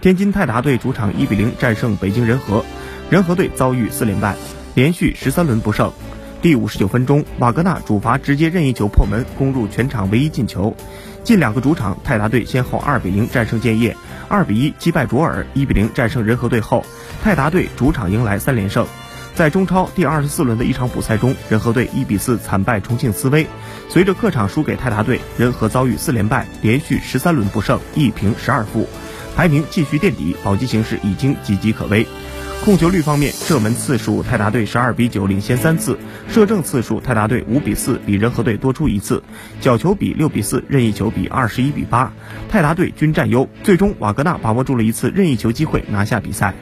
天津泰达队主场一比零战胜北京人和，人和队遭遇四连败，连续十三轮不胜。第五十九分钟，瓦格纳主罚直接任意球破门，攻入全场唯一进球。近两个主场，泰达队先后二比零战胜建业，二比一击败卓尔，一比零战胜人和队后，泰达队主场迎来三连胜。在中超第二十四轮的一场补赛中，人和队一比四惨败重庆斯威。随着客场输给泰达队，人和遭遇四连败，连续十三轮不胜，一平十二负。排名继续垫底，保级形势已经岌岌可危。控球率方面，射门次数泰达队十二比九领先三次，射正次数泰达队五比四比仁和队多出一次，角球比六比四，任意球比二十一比八，泰达队均占优。最终，瓦格纳把握住了一次任意球机会，拿下比赛。